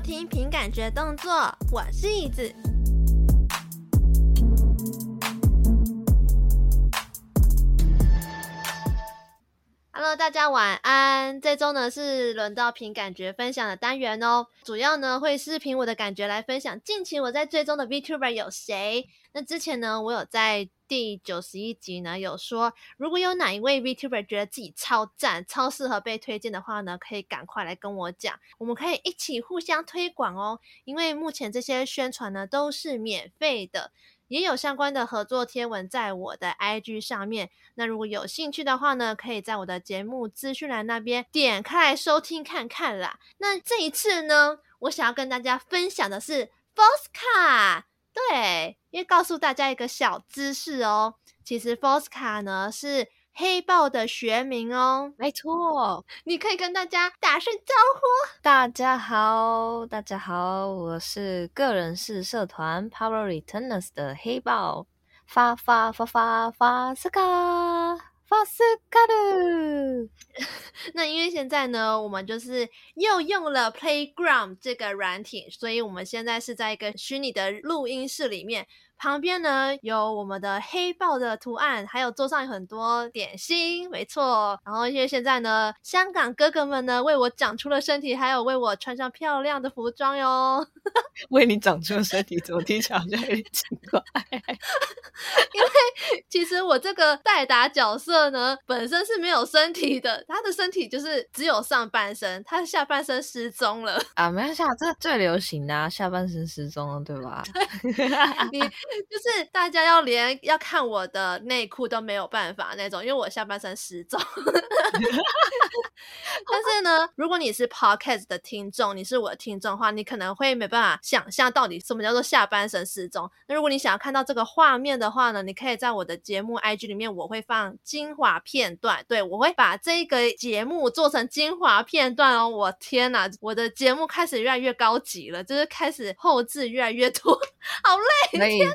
收听凭感觉动作，我是椅子。Hello，大家晚安。这周呢是轮到凭感觉分享的单元哦，主要呢会是凭我的感觉来分享近期我在追踪的 VTuber 有谁。那之前呢，我有在第九十一集呢有说，如果有哪一位 VTuber 觉得自己超赞、超适合被推荐的话呢，可以赶快来跟我讲，我们可以一起互相推广哦。因为目前这些宣传呢都是免费的，也有相关的合作贴文在我的 IG 上面。那如果有兴趣的话呢，可以在我的节目资讯栏那边点开来收听看看啦。那这一次呢，我想要跟大家分享的是 Fosca。对，因为告诉大家一个小知识哦，其实 Fosca 呢是黑豹的学名哦。没错，你可以跟大家打声招呼。大家好，大家好，我是个人式社团 Power Returners 的黑豹，发发发发发斯卡。巴斯卡鲁，那因为现在呢，我们就是又用了 Playground 这个软体，所以我们现在是在一个虚拟的录音室里面。旁边呢有我们的黑豹的图案，还有桌上有很多点心，没错。然后因为现在呢，香港哥哥们呢为我长出了身体，还有为我穿上漂亮的服装哟。为你长出了身体，怎么听起来好像有点奇怪？因为其实我这个代打角色呢，本身是没有身体的，他的身体就是只有上半身，他的下半身失踪了啊！没关系，这最流行的啊，下半身失踪了，对吧？你。就是大家要连要看我的内裤都没有办法那种，因为我下半身失踪。但是呢，如果你是 Podcast 的听众，你是我的听众的话，你可能会没办法想象到底什么叫做下半身失踪。那如果你想要看到这个画面的话呢，你可以在我的节目 IG 里面，我会放精华片段。对，我会把这个节目做成精华片段哦。我天哪，我的节目开始越来越高级了，就是开始后置越来越多，好累，天哪！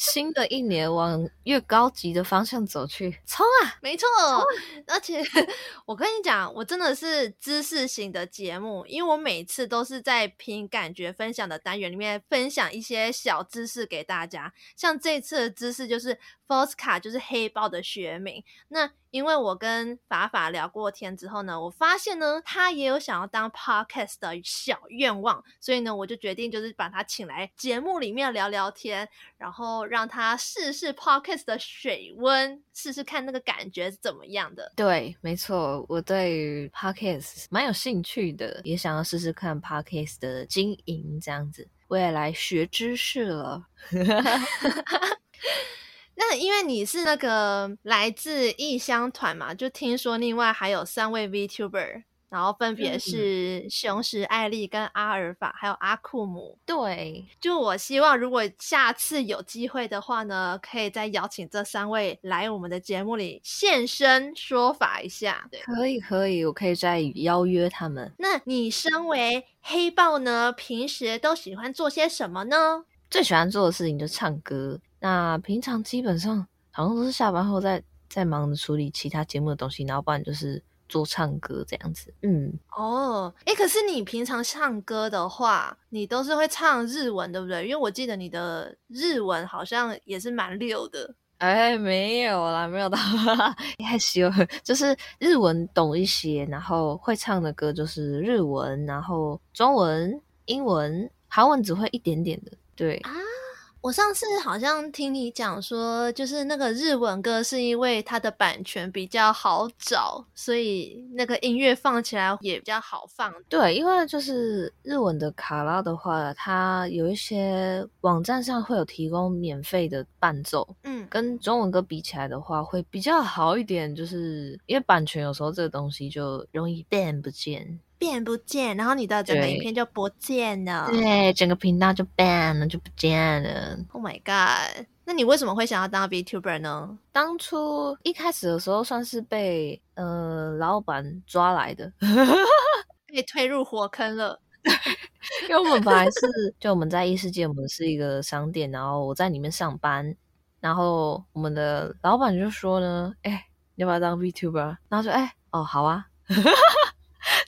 新的一年往越高级的方向走去，冲啊！没错，而且我跟你讲，我真的是知识型的节目，因为我每次都是在凭感觉分享的单元里面分享一些小知识给大家。像这次的知识就是 Fosca 就是黑豹的学名。那因为我跟法法聊过天之后呢，我发现呢，他也有想要当 Podcast 的小愿望，所以呢，我就决定就是把他请来节目里面聊聊天，然后让他试试 Podcast 的水温，试试看那个感觉是怎么样的。对，没错，我对于 Podcast 蛮有兴趣的，也想要试试看 Podcast 的经营这样子，我也来学知识了。那因为你是那个来自异乡团嘛，就听说另外还有三位 VTuber，然后分别是雄狮艾丽跟阿尔法，还有阿库姆。对，就我希望如果下次有机会的话呢，可以再邀请这三位来我们的节目里现身说法一下。对，可以可以，我可以再邀约他们。那你身为黑豹呢，平时都喜欢做些什么呢？最喜欢做的事情就唱歌。那平常基本上好像都是下班后在在忙着处理其他节目的东西，然后不然就是做唱歌这样子。嗯，哦，哎，可是你平常唱歌的话，你都是会唱日文对不对？因为我记得你的日文好像也是蛮溜的。哎，没有啦，没有的，害羞，就是日文懂一些，然后会唱的歌就是日文，然后中文、英文、韩文只会一点点的，对啊。我上次好像听你讲说，就是那个日文歌是因为它的版权比较好找，所以那个音乐放起来也比较好放。对，因为就是日文的卡拉的话，它有一些网站上会有提供免费的伴奏，嗯，跟中文歌比起来的话会比较好一点，就是因为版权有时候这个东西就容易变不见。变不见，然后你的整个影片就不见了。对，对，整个频道就 ban 了，就不见了。Oh my god！那你为什么会想要当 VTuber 呢？当初一开始的时候，算是被呃老板抓来的，被推入火坑了。因为我们本来是就我们在异世界，我们是一个商店，然后我在里面上班，然后我们的老板就说呢，哎，你要不要当 VTuber？然后说，哎，哦，好啊。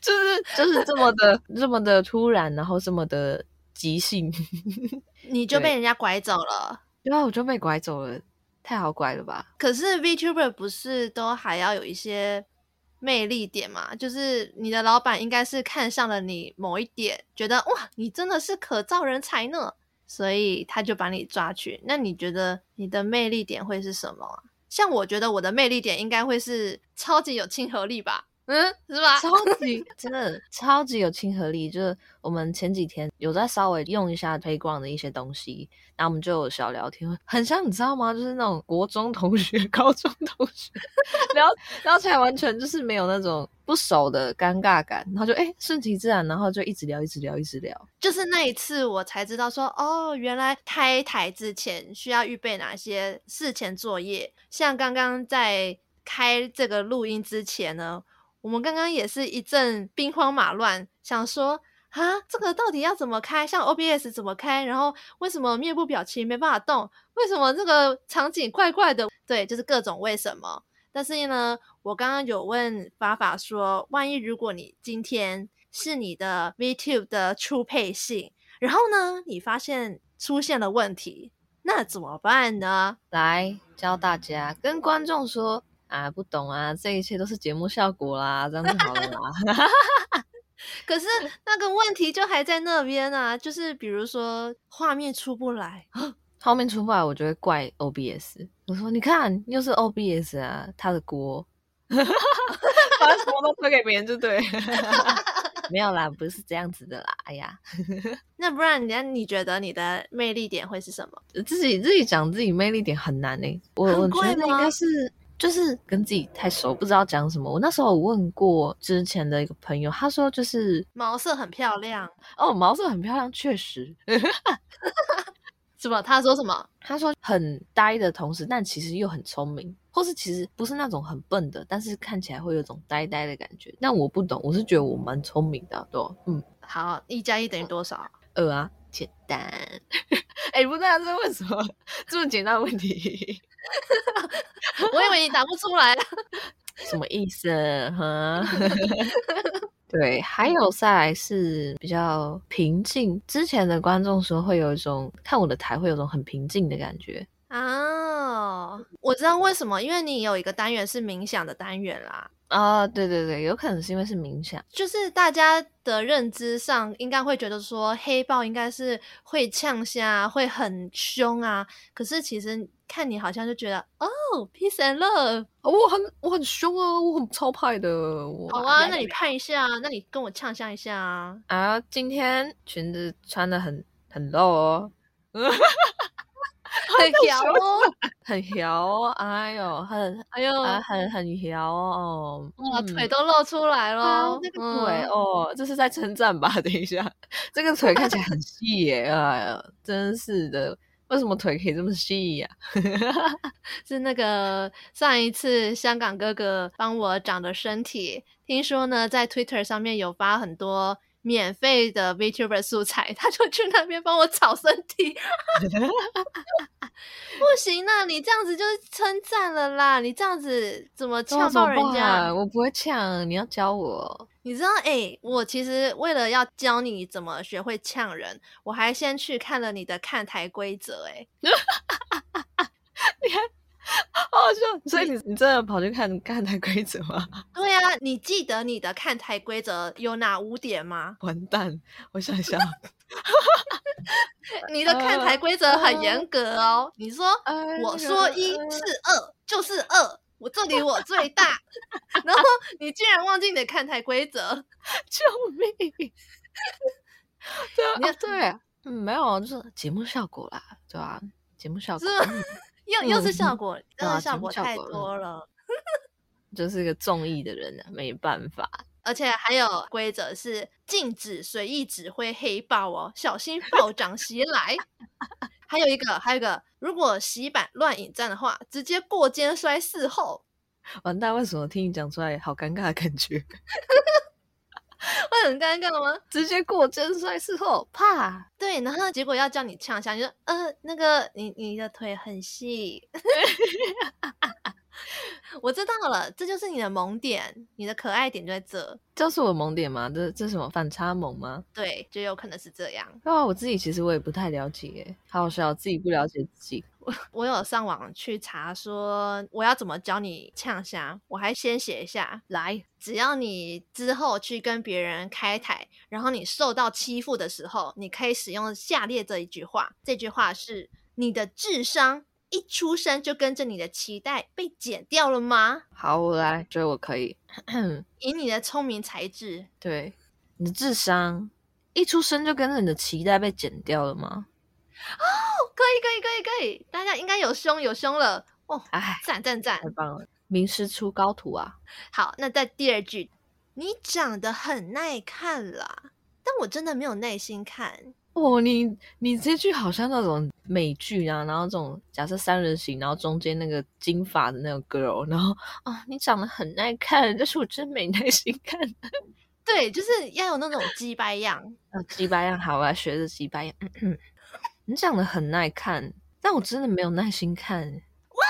就是就是这么的这么的突然，然后这么的即兴，你就被人家拐走了。对啊，我就被拐走了，太好拐了吧？可是 VTuber 不是都还要有一些魅力点嘛？就是你的老板应该是看上了你某一点，觉得哇，你真的是可造人才呢，所以他就把你抓去。那你觉得你的魅力点会是什么啊？像我觉得我的魅力点应该会是超级有亲和力吧。嗯，是吧？超级 真的超级有亲和力，就是我们前几天有在稍微用一下推广的一些东西，然后我们就有小聊天，很像你知道吗？就是那种国中同学、高中同学 聊聊起来，完全就是没有那种不熟的尴尬感，然后就哎顺其自然，然后就一直聊，一直聊，一直聊。就是那一次我才知道说，哦，原来开台之前需要预备哪些事前作业，像刚刚在开这个录音之前呢。我们刚刚也是一阵兵荒马乱，想说啊，这个到底要怎么开？像 OBS 怎么开？然后为什么面部表情没办法动？为什么这个场景怪怪的？对，就是各种为什么。但是呢，我刚刚有问法法说，万一如果你今天是你的 VTube 的初配信，然后呢，你发现出现了问题，那怎么办呢？来教大家跟观众说。啊，不懂啊，这一切都是节目效果啦，这样就好了啦。可是 那个问题就还在那边啊，就是比如说画面出不来，画面出不来，我就会怪 OBS。我说你看，又是 OBS 啊，他的锅，把什么都推给别人就对。没有啦，不是这样子的啦。哎呀，那不然人家你觉得你的魅力点会是什么？自己自己讲自己魅力点很难诶、欸，我我觉得应该是。就是跟自己太熟，不知道讲什么。我那时候我问过之前的一个朋友，他说就是毛色很漂亮哦，毛色很漂亮，确实。什么？他说什么？他说很呆的同时，但其实又很聪明，或是其实不是那种很笨的，但是看起来会有种呆呆的感觉。但我不懂，我是觉得我蛮聪明的，对，嗯，好，一加一等于多少？二啊，简单。哎、欸，不知道，这是为什么 这么简单的问题？我以为你答不出来了，什么意思？哈，对，还有再来是比较平静。之前的观众说会有一种看我的台会有种很平静的感觉啊。我知道为什么，因为你有一个单元是冥想的单元啦。啊，对对对，有可能是因为是冥想，就是大家的认知上应该会觉得说黑豹应该是会呛虾，会很凶啊。可是其实看你好像就觉得哦，peace and love，我很我很凶啊，我很超派的。好啊，那你看一下，那你跟我呛虾一下啊。啊，今天裙子穿的很很露哦。很摇哦，很摇哦，哎呦，很哎呦，啊、很很摇哦，哇，腿都露出来了，啊、那个腿、嗯、哦，这是在称赞吧？等一下，这个腿看起来很细耶，哎呀，真是的，为什么腿可以这么细呀、啊？是那个上一次香港哥哥帮我长的身体，听说呢，在 Twitter 上面有发很多。免费的 VTuber 素材，他就去那边帮我炒身体。不行啊，你这样子就是称赞了啦！你这样子怎么呛到人家？我不会呛，你要教我。你知道，哎、欸，我其实为了要教你怎么学会呛人，我还先去看了你的看台规则。哎，你看。好好笑，所以你你真的跑去看看台规则吗？对啊，你记得你的看台规则有哪五点吗？完蛋，我想一下，你的看台规则很严格哦。Uh, 你说，uh, 我说一是二就是二，我这里我最大，然后你竟然忘记你的看台规则，救命！对啊，对，嗯，没有，就是节目效果啦，对吧？节目效果。又又是效果，又、嗯、是效果太多了，就是个中意的人啊，没办法。而且还有规则是禁止随意指挥黑豹哦，小心暴涨袭来。还有一个，还有一个，如果洗板乱引战的话，直接过肩摔四后。完蛋，为什么听你讲出来好尴尬的感觉？会很尴尬吗？直接过肩摔事后，啪！对，然后结果要叫你呛下，你说呃，那个你你的腿很细，我知道了，这就是你的萌点，你的可爱点就在这。这是我萌点吗？这这什么反差萌吗？对，就有可能是这样。啊，我自己其实我也不太了解，好好笑，自己不了解自己。我 我有上网去查说我要怎么教你呛虾，我还先写一下来。只要你之后去跟别人开台，然后你受到欺负的时候，你可以使用下列这一句话。这句话是：你的智商一出生就跟着你的脐带被剪掉了吗？好，我来，觉得我可以。以你的聪明才智，对，你的智商一出生就跟着你的脐带被剪掉了吗？哦，可以，可以，可以，可以，大家应该有胸有胸了哦！哎，赞赞赞，太棒了，名师出高徒啊！好，那在第二句，你长得很耐看啦，但我真的没有耐心看哦。你你这句好像那种美剧啊，然后这种假设三人行，然后中间那个金发的那个 girl，然后啊、哦，你长得很耐看，但是我真没耐心看。对，就是要有那种鸡掰样啊，鸡掰样，好，我要学着鸡掰样。你长得很耐看，但我真的没有耐心看。哇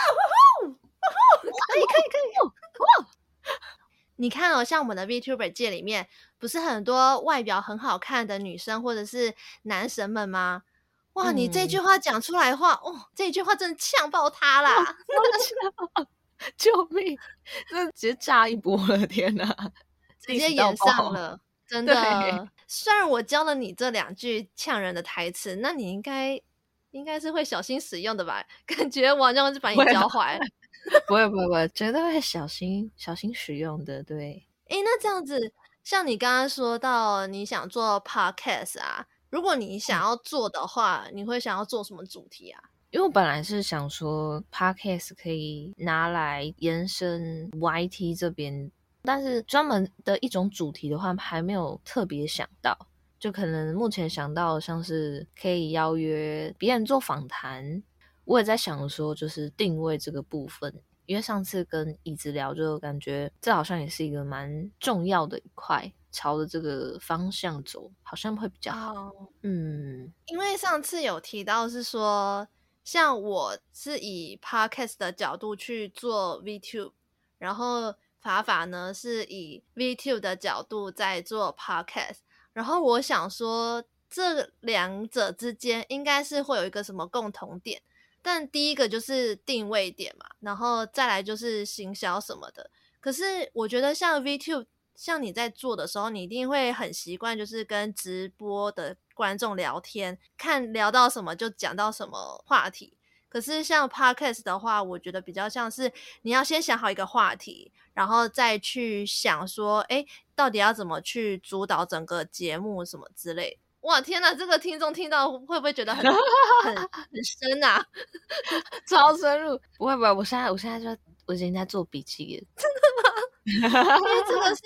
呼呼！可以可以可以！哇！你看哦，像我们的 VTuber 界里面，不是很多外表很好看的女生或者是男神们吗？哇！嗯、你这句话讲出来的话，哦，这句话真的呛爆他啦！救命！这直接炸一波了！天哪，直接演上了，真的。虽然我教了你这两句呛人的台词，那你应该应该是会小心使用的吧？感觉我好像是把你教坏。不会不会不会，绝对会小心小心使用的。对，诶，那这样子，像你刚刚说到你想做 podcast 啊，如果你想要做的话，嗯、你会想要做什么主题啊？因为我本来是想说 podcast 可以拿来延伸 YT 这边。但是专门的一种主题的话，还没有特别想到。就可能目前想到像是可以邀约别人做访谈，我也在想说，就是定位这个部分。因为上次跟椅子聊，就感觉这好像也是一个蛮重要的一块，朝着这个方向走，好像会比较好。Oh. 嗯，因为上次有提到是说，像我是以 Podcast 的角度去做 VTube，然后。法法呢是以 VTube 的角度在做 Podcast，然后我想说这两者之间应该是会有一个什么共同点，但第一个就是定位点嘛，然后再来就是行销什么的。可是我觉得像 VTube，像你在做的时候，你一定会很习惯，就是跟直播的观众聊天，看聊到什么就讲到什么话题。可是像 Podcast 的话，我觉得比较像是你要先想好一个话题，然后再去想说，哎，到底要怎么去主导整个节目什么之类。哇，天哪，这个听众听到会不会觉得很很 很深啊？超深入？不会不会，我现在我现在就我已经在做笔记了。真的吗？因为这个是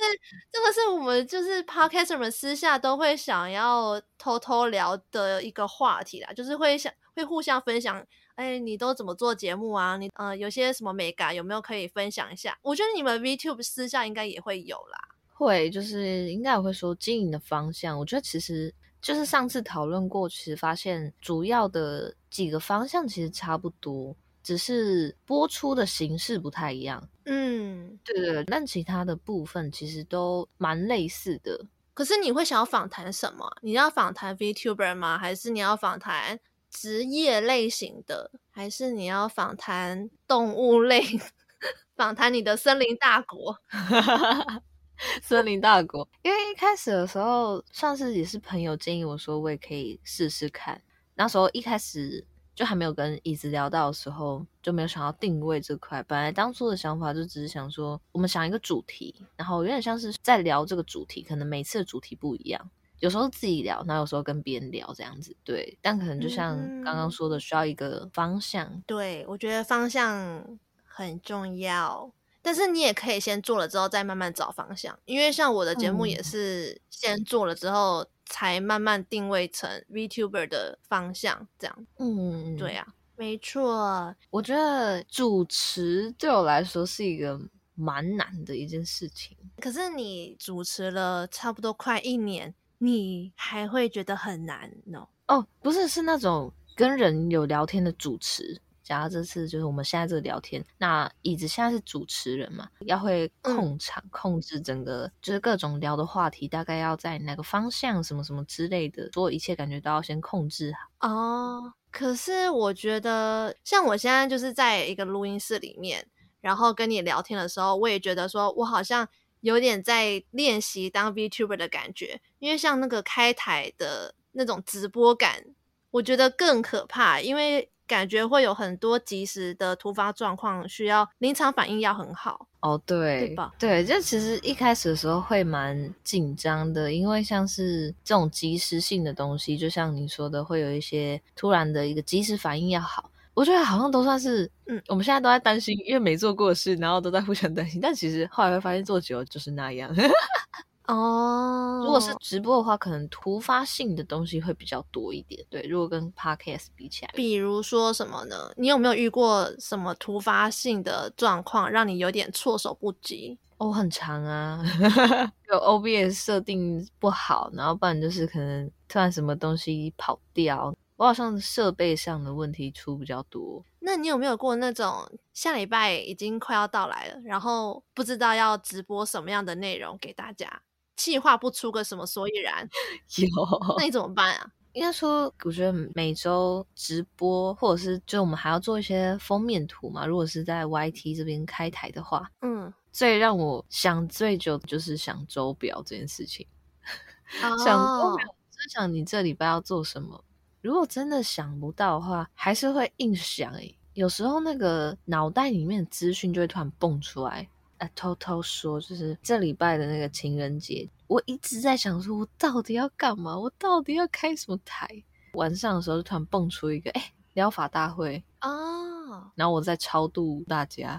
这个是我们就是 Podcaster 们私下都会想要偷偷聊的一个话题啦，就是会想会互相分享。哎，你都怎么做节目啊？你呃，有些什么美感有没有可以分享一下？我觉得你们 VTube 私下应该也会有啦。会，就是应该也会说经营的方向。我觉得其实就是上次讨论过，其实发现主要的几个方向其实差不多，只是播出的形式不太一样。嗯，对对对。但其他的部分其实都蛮类似的。可是你会想要访谈什么？你要访谈 VTuber 吗？还是你要访谈？职业类型的，还是你要访谈动物类？访谈你的森林大国，森林大国。因为一开始的时候，上次也是朋友建议我说，我也可以试试看。那时候一开始就还没有跟椅子聊到的时候，就没有想要定位这块。本来当初的想法就只是想说，我们想一个主题，然后有点像是在聊这个主题，可能每次的主题不一样。有时候自己聊，然后有时候跟别人聊这样子，对。但可能就像刚刚说的，需要一个方向。嗯、对，我觉得方向很重要，但是你也可以先做了之后再慢慢找方向。因为像我的节目也是先做了之后才慢慢定位成 VTuber 的方向，这样。嗯，对啊，没错。我觉得主持对我来说是一个蛮难的一件事情。可是你主持了差不多快一年。你还会觉得很难呢？哦，不是，是那种跟人有聊天的主持，假如这次就是我们现在这个聊天，那椅子现在是主持人嘛，要会控场，嗯、控制整个就是各种聊的话题，大概要在哪个方向，什么什么之类的，所有一切感觉都要先控制好。哦，可是我觉得，像我现在就是在一个录音室里面，然后跟你聊天的时候，我也觉得说我好像有点在练习当 VTuber 的感觉，因为像那个开台的那种直播感。我觉得更可怕，因为感觉会有很多及时的突发状况，需要临场反应要很好。哦，对，对吧？对，就其实一开始的时候会蛮紧张的，因为像是这种及时性的东西，就像你说的，会有一些突然的一个及时反应要好。我觉得好像都算是，嗯，我们现在都在担心，因为没做过事，然后都在互相担心。但其实后来会发现，做久了就是那样。哦，如果是直播的话，可能突发性的东西会比较多一点。对，如果跟 podcast 比起来，比如说什么呢？你有没有遇过什么突发性的状况，让你有点措手不及？哦，很长啊，有 OBS 设定不好，然后不然就是可能突然什么东西跑掉。我好像设备上的问题出比较多。那你有没有过那种下礼拜已经快要到来了，然后不知道要直播什么样的内容给大家？计划不出个什么所以然，有，那你怎么办啊？应该说，我觉得每周直播，或者是就我们还要做一些封面图嘛。如果是在 YT 这边开台的话，嗯，最让我想最久的就是想周表这件事情。哦、想周表，就想你这礼拜要做什么。如果真的想不到的话，还是会硬想。诶，有时候那个脑袋里面的资讯就会突然蹦出来。啊，偷偷说，就是这礼拜的那个情人节，我一直在想说，我到底要干嘛？我到底要开什么台？晚上的时候就突然蹦出一个，哎，疗法大会啊，然后我在超度大家，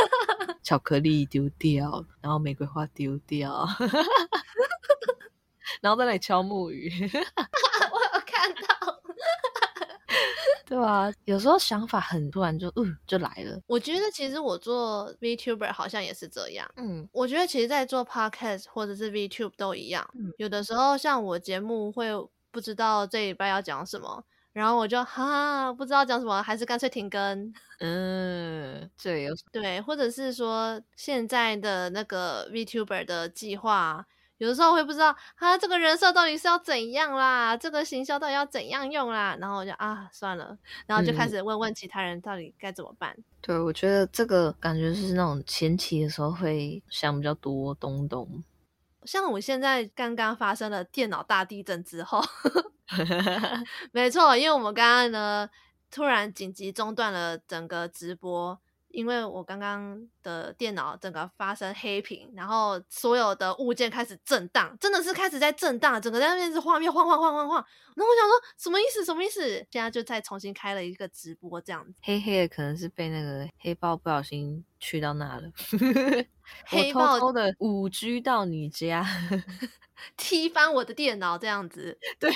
巧克力丢掉，然后玫瑰花丢掉，然后在那里敲木鱼。对啊，有时候想法很突然就嗯就来了。我觉得其实我做 VTuber 好像也是这样。嗯，我觉得其实，在做 Podcast 或者是 VTube 都一样。嗯，有的时候像我节目会不知道这礼拜要讲什么，然后我就哈不知道讲什么，还是干脆停更。嗯，对，对，或者是说现在的那个 VTuber 的计划。有的时候会不知道啊，这个人设到底是要怎样啦，这个行销到底要怎样用啦，然后我就啊算了，然后就开始问问其他人到底该怎么办。嗯、对，我觉得这个感觉是那种前期的时候会想比较多东东，像我现在刚刚发生了电脑大地震之后，没错，因为我们刚刚呢突然紧急中断了整个直播。因为我刚刚的电脑整个发生黑屏，然后所有的物件开始震荡，真的是开始在震荡，整个在那边是画面晃晃晃晃晃。然后我想说什么意思？什么意思？现在就再重新开了一个直播，这样子。黑黑的可能是被那个黑豹不小心去到那了。黑豹我偷偷的五 G 到你家，踢翻我的电脑，这样子。对，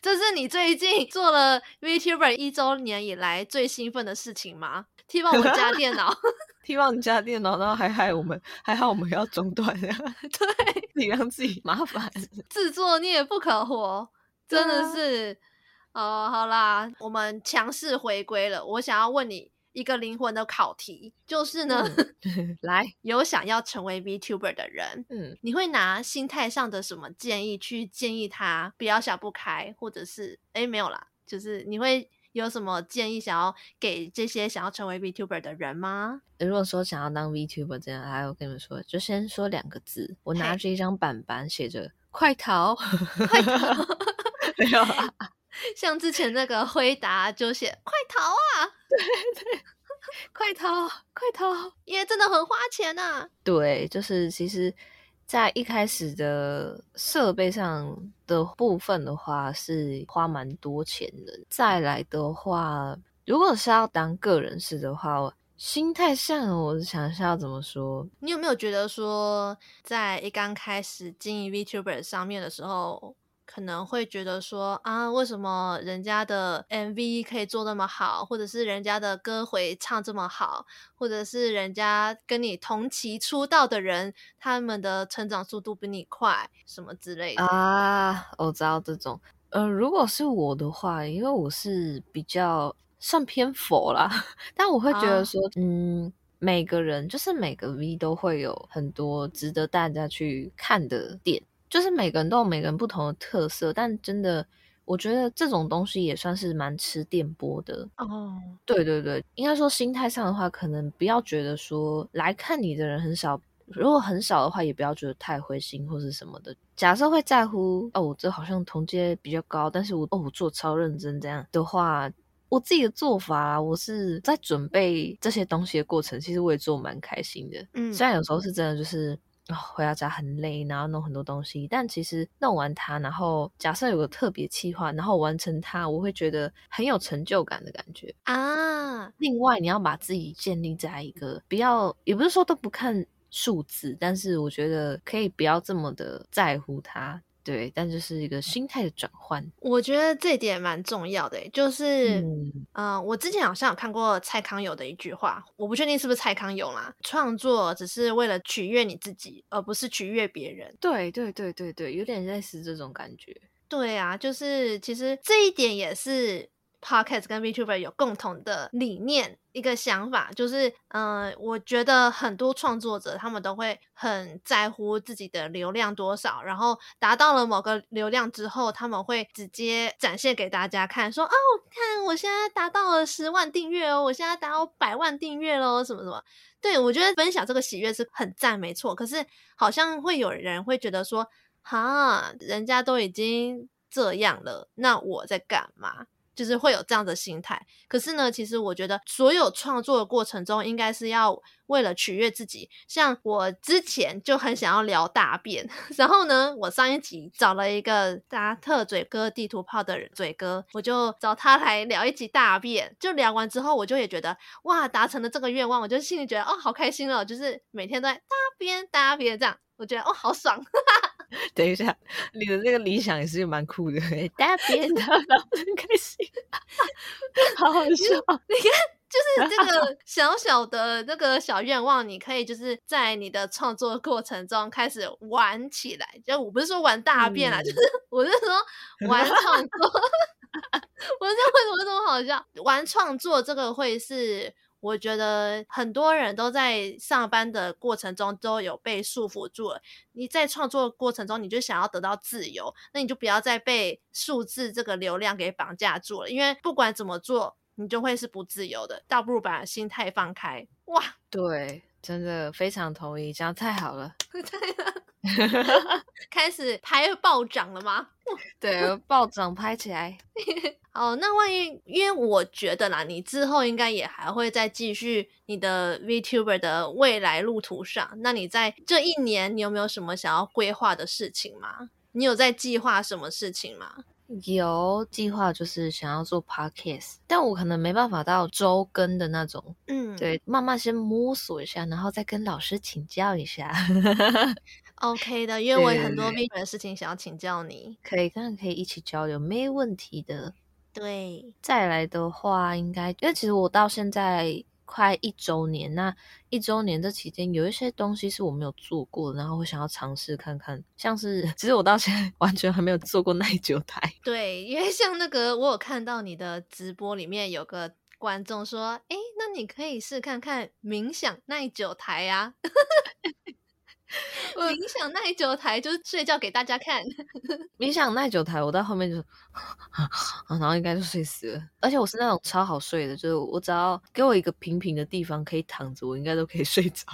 这是你最近做了 VTuber 一周年以来最兴奋的事情吗？踢爆我家 电脑，踢爆你家电脑，然后还害我们，还好我们要中断呀。对，你让自己麻烦，自作孽不可活，真的是。哦、好啦，我们强势回归了。我想要问你一个灵魂的考题，就是呢，嗯、来，有想要成为 VTuber 的人，嗯，你会拿心态上的什么建议去建议他不要想不开，或者是哎没有啦，就是你会。有什么建议想要给这些想要成为 VTuber 的人吗？如果说想要当 VTuber，这样还有跟你们说，就先说两个字。我拿着一张板板，写着“快逃，快逃” 没有啊？像之前那个回答就写“快逃啊”，对对，快逃，快逃，因为真的很花钱呐、啊。对，就是其实。在一开始的设备上的部分的话，是花蛮多钱的。再来的话，如果是要当个人事的话，心态上，我想一下要怎么说。你有没有觉得说，在一刚开始经营 VTuber 上面的时候，可能会觉得说啊，为什么人家的 MV 可以做那么好，或者是人家的歌回唱这么好，或者是人家跟你同期出道的人，他们的成长速度比你快，什么之类的啊？我知道这种。呃，如果是我的话，因为我是比较算偏佛啦，但我会觉得说，啊、嗯，每个人就是每个 V 都会有很多值得大家去看的点，就是每个人都有每个人不同的特色，但真的，我觉得这种东西也算是蛮吃电波的哦。对对对，应该说心态上的话，可能不要觉得说来看你的人很少。如果很少的话，也不要觉得太灰心或是什么的。假设会在乎哦，我这好像同阶比较高，但是我哦，我做超认真这样的话，我自己的做法，我是在准备这些东西的过程，其实我也做蛮开心的。嗯，虽然有时候是真的就是哦，回到家很累，然后弄很多东西，但其实弄完它，然后假设有个特别计划，然后完成它，我会觉得很有成就感的感觉啊。另外，你要把自己建立在一个不要，也不是说都不看。数字，但是我觉得可以不要这么的在乎它，对，但就是一个心态的转换。我觉得这点蛮重要的，就是，嗯、呃，我之前好像有看过蔡康永的一句话，我不确定是不是蔡康永啦。创作只是为了取悦你自己，而不是取悦别人。对对对对对，有点类似这种感觉。对啊，就是其实这一点也是。Podcast 跟 VTuber 有共同的理念，一个想法就是，嗯、呃，我觉得很多创作者他们都会很在乎自己的流量多少，然后达到了某个流量之后，他们会直接展现给大家看，说，哦，看我现在达到了十万订阅哦，我现在达到百万订阅喽，什么什么。对，我觉得分享这个喜悦是很赞，没错。可是好像会有人会觉得说，哈，人家都已经这样了，那我在干嘛？就是会有这样的心态，可是呢，其实我觉得所有创作的过程中，应该是要为了取悦自己。像我之前就很想要聊大便，然后呢，我上一集找了一个大家特嘴哥地图炮的嘴哥，我就找他来聊一集大便。就聊完之后，我就也觉得哇，达成了这个愿望，我就心里觉得哦，好开心哦，就是每天都在大便大便这样，我觉得哦，好爽。哈 哈 等一下，你的那个理想也是蛮酷的，大便的，然后很开心，好好笑。你看，就是这个 小小的那个小愿望，你可以就是在你的创作过程中开始玩起来。就我不是说玩大便啦，嗯、就是我是说玩创作。我说为什么这么好笑？玩创作这个会是。我觉得很多人都在上班的过程中都有被束缚住了。你在创作的过程中，你就想要得到自由，那你就不要再被数字这个流量给绑架住了。因为不管怎么做，你就会是不自由的。倒不如把心态放开。哇，对，真的非常同意，这样太好了。开始拍暴涨了吗？对，暴涨拍起来。哦，那万一，因为我觉得啦，你之后应该也还会再继续你的 VTuber 的未来路途上。那你在这一年，你有没有什么想要规划的事情吗？你有在计划什么事情吗？有计划，就是想要做 Podcast，但我可能没办法到周更的那种。嗯，对，慢慢先摸索一下，然后再跟老师请教一下。OK 的，因为我有很多 VTuber 的事情想要请教你。可以，当然可以一起交流，没问题的。对，再来的话，应该因为其实我到现在快一周年，那一周年这期间有一些东西是我没有做过的，然后我想要尝试看看，像是其实我到现在完全还没有做过耐久台。对，因为像那个我有看到你的直播里面有个观众说，哎，那你可以试看看冥想耐久台呀、啊。冥想耐久台就是睡觉给大家看。冥想耐久台，我到后面就，然后应该就睡死了。而且我是那种超好睡的，就是我只要给我一个平平的地方可以躺着，我应该都可以睡着。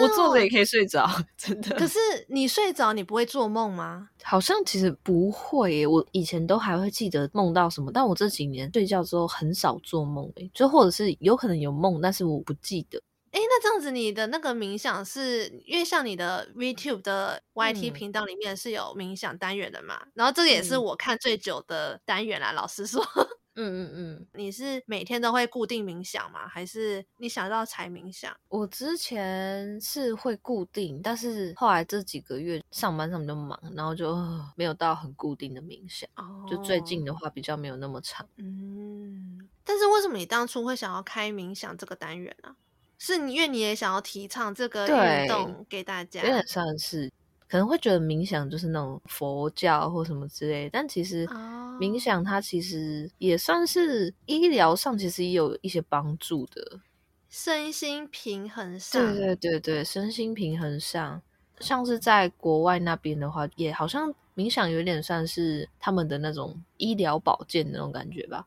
我坐着也可以睡着，真的。可是你睡着，你不会做梦吗？好像其实不会耶。我以前都还会记得梦到什么，但我这几年睡觉之后很少做梦诶，就或者是有可能有梦，但是我不记得。哎，那这样子，你的那个冥想是因为像你的 VTube 的 YT 频道里面是有冥想单元的嘛？嗯、然后这个也是我看最久的单元啦。嗯、老实说，嗯嗯嗯，你是每天都会固定冥想吗？还是你想到才冥想？我之前是会固定，但是后来这几个月上班上比较忙，然后就没有到很固定的冥想。哦，就最近的话比较没有那么长。嗯，但是为什么你当初会想要开冥想这个单元呢、啊？是你，因为你也想要提倡这个运动给大家，有点算是可能会觉得冥想就是那种佛教或什么之类，但其实冥想它其实也算是医疗上，其实也有一些帮助的，身心平衡上。对对对对，身心平衡上，像是在国外那边的话，也好像冥想有点算是他们的那种医疗保健那种感觉吧。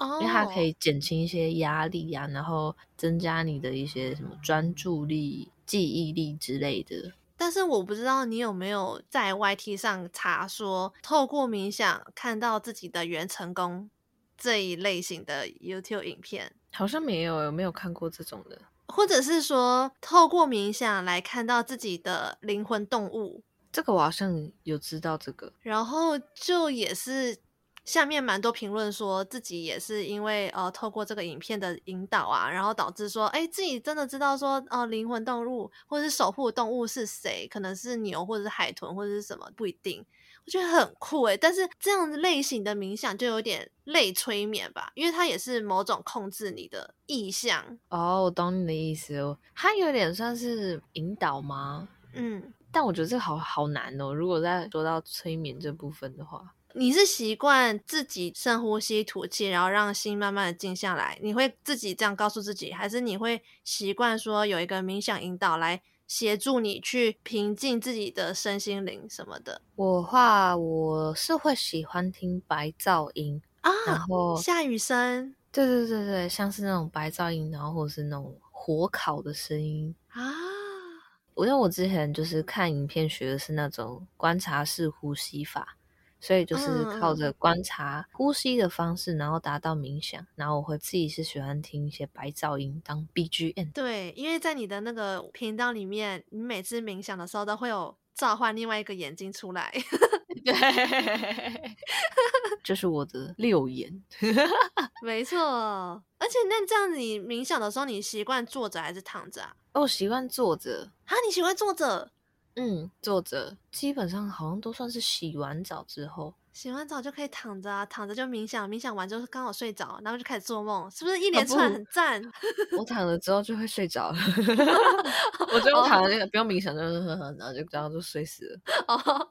哦，因为它可以减轻一些压力啊，然后增加你的一些什么专注力、记忆力之类的。但是我不知道你有没有在 YT 上查说，透过冥想看到自己的原成功这一类型的 YouTube 影片，好像没有，有没有看过这种的？或者是说，透过冥想来看到自己的灵魂动物？这个我好像有知道这个，然后就也是。下面蛮多评论说自己也是因为呃透过这个影片的引导啊，然后导致说哎自己真的知道说哦灵魂动物或者是守护动物是谁，可能是牛或者是海豚或者是什么不一定，我觉得很酷诶。但是这样类型的冥想就有点类催眠吧，因为它也是某种控制你的意向。哦，我懂你的意思哦，它有点算是引导吗？嗯，但我觉得这个好好难哦。如果再说到催眠这部分的话。你是习惯自己深呼吸吐气，然后让心慢慢的静下来？你会自己这样告诉自己，还是你会习惯说有一个冥想引导来协助你去平静自己的身心灵什么的？我话我是会喜欢听白噪音啊，然后下雨声，对对对对，像是那种白噪音，然后或者是那种火烤的声音啊。我因为我之前就是看影片学的是那种观察式呼吸法。所以就是靠着观察呼吸的方式，然后达到冥想。然后我会自己是喜欢听一些白噪音当 BGM。对，因为在你的那个频道里面，你每次冥想的时候都会有召唤另外一个眼睛出来。对，这是我的六眼。没错，而且那这样子，你冥想的时候，你习惯坐着还是躺着啊？哦，习惯坐着。啊，你喜欢坐着？嗯，坐着基本上好像都算是洗完澡之后，洗完澡就可以躺着啊，躺着就冥想，冥想完之后刚好睡着，然后就开始做梦，是不是一连串很赞？啊、我躺了之后就会睡着了，我就躺着那个不用冥想，就是然后就这样就睡死了。哦，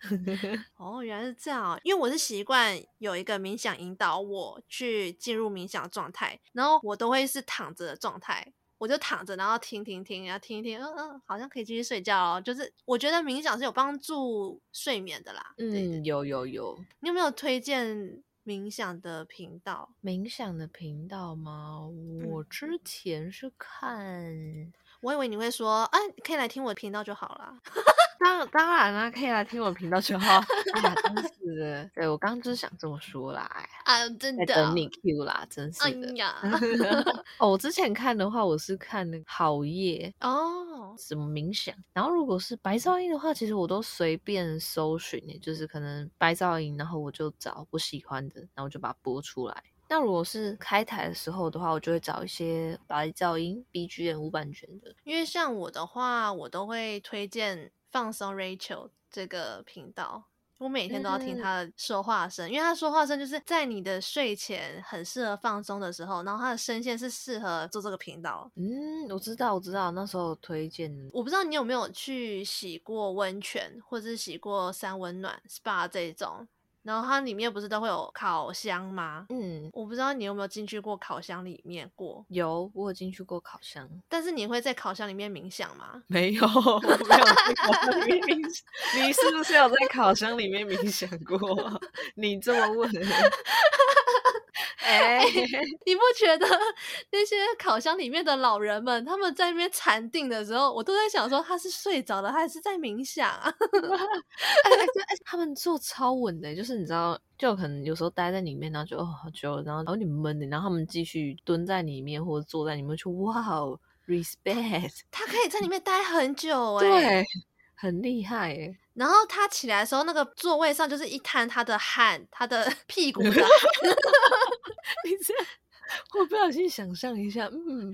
哦，原来是这样，因为我是习惯有一个冥想引导我去进入冥想状态，然后我都会是躺着的状态。我就躺着，然后听听听，然后听一听，嗯嗯，好像可以继续睡觉哦。就是我觉得冥想是有帮助睡眠的啦。嗯，对有有有。你有没有推荐冥想的频道？冥想的频道吗？我之前是看，嗯、我以为你会说，哎，可以来听我的频道就好了。当当然啦，可以来听我频道就好。哎呀，真是的，对我刚刚就是想这么说啦。啊，真的。等你 Q 啦，真是的。哎呀，哦，我之前看的话，我是看那个好夜哦，什么冥想。然后如果是白噪音的话，其实我都随便搜寻，就是可能白噪音，然后我就找我喜欢的，然后我就把它播出来。那如果是开台的时候的话，我就会找一些白噪音 BGM 无版权的。因为像我的话，我都会推荐。放松 Rachel 这个频道，我每天都要听他的说话声，嗯、因为他说话声就是在你的睡前很适合放松的时候，然后他的声线是适合做这个频道。嗯，我知道，我知道，那时候推荐。我不知道你有没有去洗过温泉，或者是洗过三温暖 SPA 这种。然后它里面不是都会有烤箱吗？嗯，我不知道你有没有进去过烤箱里面过。有，我有进去过烤箱。但是你会在烤箱里面冥想吗？没有，我没有在烤箱里面冥想。你是不是有在烤箱里面冥想过？你这么问。哎、欸，你不觉得那些烤箱里面的老人们，他们在那边禅定的时候，我都在想说，他是睡着了，还是在冥想啊？哎，他们坐超稳的，就是你知道，就可能有时候待在里面，然后就哦好久，然后有点闷的，然后他们继续蹲在里面或者坐在里面，就哇哦，respect，他可以在里面待很久，哎，对，很厉害，哎。然后他起来的时候，那个座位上就是一滩他的汗，他的 屁股的汗。你这样，我不小心想象一下，嗯，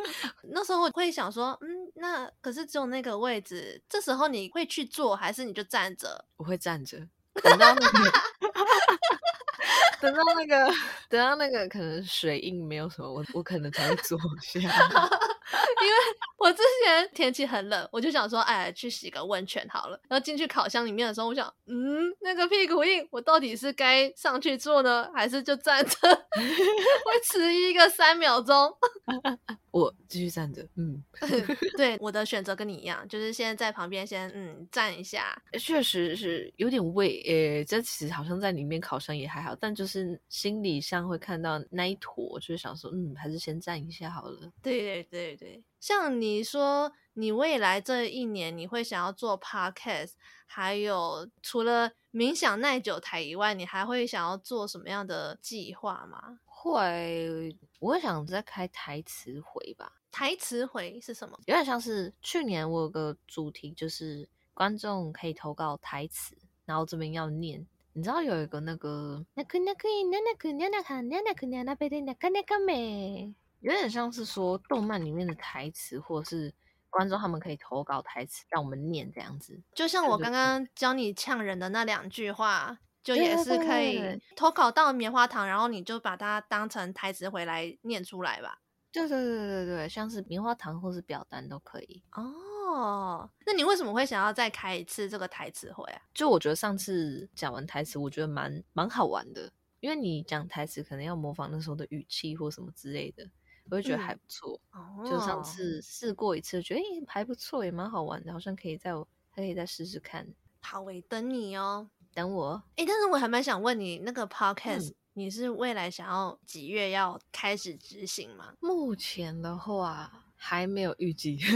那时候我会想说，嗯，那可是只有那个位置，这时候你会去坐，还是你就站着？我会站着，等到那个，等到那个，等到那个，可能水印没有什么，我我可能才会坐下，因为。我之前天气很冷，我就想说，哎，去洗个温泉好了。然后进去烤箱里面的时候，我想，嗯，那个屁股硬，我到底是该上去坐呢，还是就站着？会迟疑个三秒钟。我继续站着。嗯，对，我的选择跟你一样，就是先在旁边先嗯站一下。确实是有点畏，诶，这其实好像在里面烤箱也还好，但就是心理上会看到那一坨，就是想说，嗯，还是先站一下好了。对对对对。像你说，你未来这一年你会想要做 podcast，还有除了冥想耐久台以外，你还会想要做什么样的计划吗？会，我会想再开台词回吧。台词回是什么？有点像是去年我有个主题，就是观众可以投稿台词，然后这边要念。你知道有一个那个那个那个那个那个那个那个那个那个那个没？有点像是说动漫里面的台词，或者是观众他们可以投稿台词让我们念这样子。就像我刚刚教你呛人的那两句话，就也是可以投稿到棉花糖，然后你就把它当成台词回来念出来吧。对对对对对，像是棉花糖或是表单都可以。哦，那你为什么会想要再开一次这个台词会啊？就我觉得上次讲完台词，我觉得蛮蛮好玩的，因为你讲台词可能要模仿那时候的语气或什么之类的。我就觉得还不错，嗯、就上次试过一次，觉得诶还不错，也蛮好玩的，好像可以再还可以再试试看。好，我等你哦，等我。诶，但是我还蛮想问你，那个 podcast、嗯、你是未来想要几月要开始执行吗？目前的话还没有预计。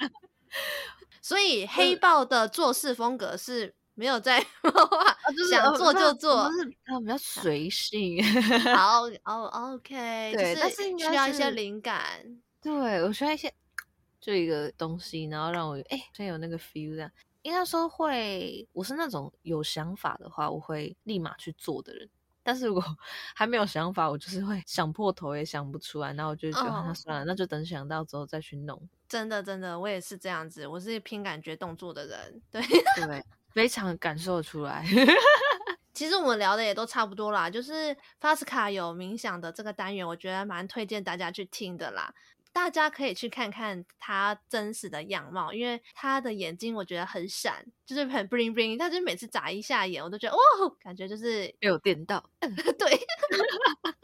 所以黑豹的做事风格是。没有在画，想做就做，就是比较随性。好 哦，OK，对，但是需要一些灵感。对，我需要一些，就一个东西，然后让我哎，先有那个 feel 这样。应该说会，我是那种有想法的话，我会立马去做的人。但是如果 还没有想法，我就是会想破头也想不出来，然后我就觉得那算了，那就等想到之后再去弄。真的，真的，我也是这样子，我是凭感觉动作的人。对，对。非常感受出来，其实我们聊的也都差不多啦。就是 Fasca 有冥想的这个单元，我觉得蛮推荐大家去听的啦。大家可以去看看他真实的样貌，因为他的眼睛我觉得很闪，就是很 bling bling。他就每次眨一下眼，我都觉得哦，感觉就是有电到。对。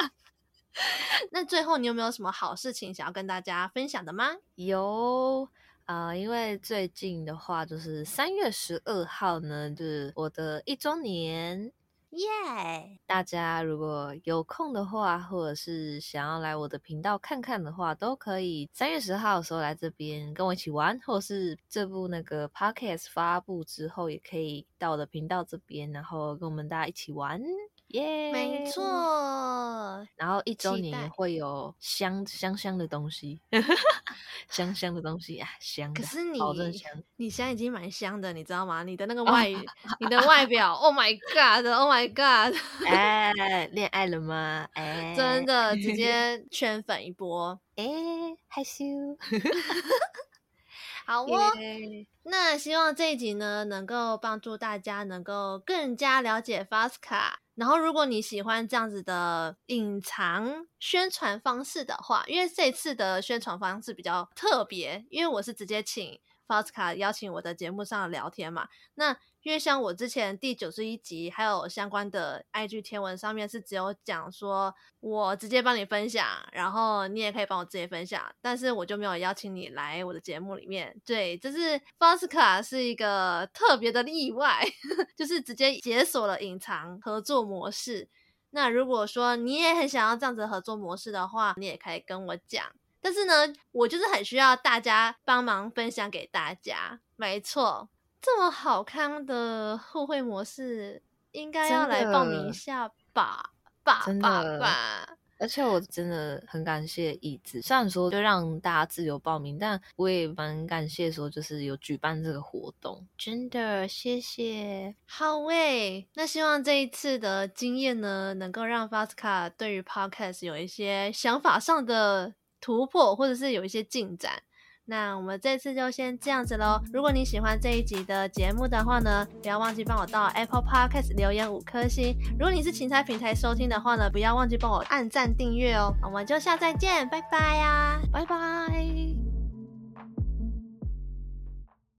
那最后你有没有什么好事情想要跟大家分享的吗？有。啊、呃，因为最近的话，就是三月十二号呢，就是我的一周年，耶、yeah!！大家如果有空的话，或者是想要来我的频道看看的话，都可以三月十号的时候来这边跟我一起玩，或者是这部那个 podcast 发布之后，也可以到我的频道这边，然后跟我们大家一起玩。耶、yeah!，没错。然后一周年会有香 香香的东西，香香的东西啊，香。可是你，香你现在已经蛮香的，你知道吗？你的那个外，你的外表，Oh my God，Oh my God，哎，恋爱了吗？哎，真的直接圈粉一波，哎，害羞。好哦，yeah. 那希望这一集呢，能够帮助大家能够更加了解 Fasca。然后，如果你喜欢这样子的隐藏宣传方式的话，因为这次的宣传方式比较特别，因为我是直接请 Fasca 邀请我的节目上聊天嘛，那。因为像我之前第九十一集还有相关的 IG 贴文上面是只有讲说我直接帮你分享，然后你也可以帮我直接分享，但是我就没有邀请你来我的节目里面。对，就是 Fasca 是一个特别的例外，就是直接解锁了隐藏合作模式。那如果说你也很想要这样子合作模式的话，你也可以跟我讲。但是呢，我就是很需要大家帮忙分享给大家。没错。这么好看的互惠模式，应该要来报名一下吧，吧吧吧！而且我真的很感谢椅子，虽然说就让大家自由报名，但我也蛮感谢说就是有举办这个活动，真的谢谢。好喂，那希望这一次的经验呢，能够让 Fasca 对于 Podcast 有一些想法上的突破，或者是有一些进展。那我们这次就先这样子喽。如果你喜欢这一集的节目的话呢，不要忘记帮我到 Apple Podcast 留言五颗星。如果你是其他平台收听的话呢，不要忘记帮我按赞订阅哦。我们就下再见，拜拜呀，拜拜。